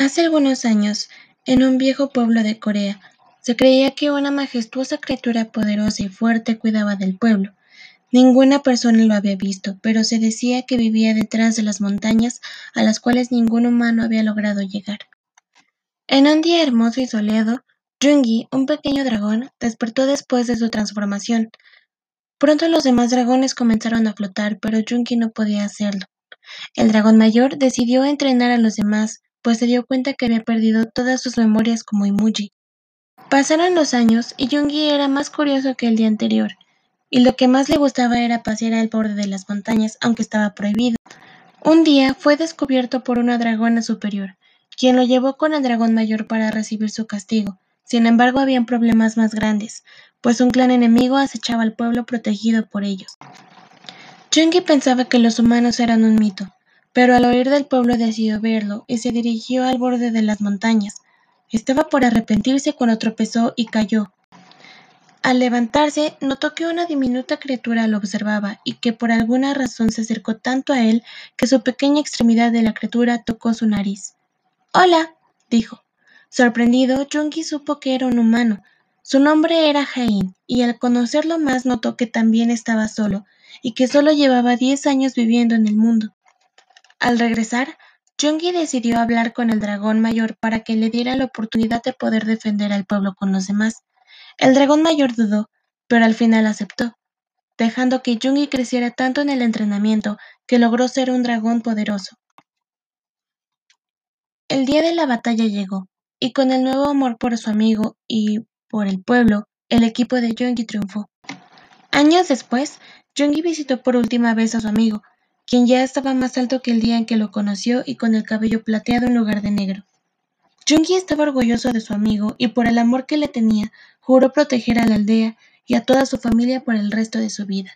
Hace algunos años, en un viejo pueblo de Corea, se creía que una majestuosa criatura poderosa y fuerte cuidaba del pueblo. Ninguna persona lo había visto, pero se decía que vivía detrás de las montañas a las cuales ningún humano había logrado llegar. En un día hermoso y soleado, Jungi, un pequeño dragón, despertó después de su transformación. Pronto los demás dragones comenzaron a flotar, pero Jungi no podía hacerlo. El dragón mayor decidió entrenar a los demás, pues se dio cuenta que había perdido todas sus memorias como Imuji. Pasaron los años y Jungi era más curioso que el día anterior, y lo que más le gustaba era pasear al borde de las montañas, aunque estaba prohibido. Un día fue descubierto por una dragona superior, quien lo llevó con el dragón mayor para recibir su castigo. Sin embargo, habían problemas más grandes, pues un clan enemigo acechaba al pueblo protegido por ellos. Jungi pensaba que los humanos eran un mito, pero al oír del pueblo decidió verlo y se dirigió al borde de las montañas. Estaba por arrepentirse cuando tropezó y cayó. Al levantarse, notó que una diminuta criatura lo observaba y que por alguna razón se acercó tanto a él que su pequeña extremidad de la criatura tocó su nariz. Hola, dijo. Sorprendido, Jungi supo que era un humano. Su nombre era Jain, y al conocerlo más notó que también estaba solo, y que solo llevaba diez años viviendo en el mundo. Al regresar, Jungi decidió hablar con el dragón mayor para que le diera la oportunidad de poder defender al pueblo con los demás. El dragón mayor dudó, pero al final aceptó, dejando que Jungi creciera tanto en el entrenamiento que logró ser un dragón poderoso. El día de la batalla llegó, y con el nuevo amor por su amigo y por el pueblo, el equipo de Jungi triunfó. Años después, Jungi visitó por última vez a su amigo, quien ya estaba más alto que el día en que lo conoció y con el cabello plateado en lugar de negro. Jungi estaba orgulloso de su amigo y por el amor que le tenía, juró proteger a la aldea y a toda su familia por el resto de su vida.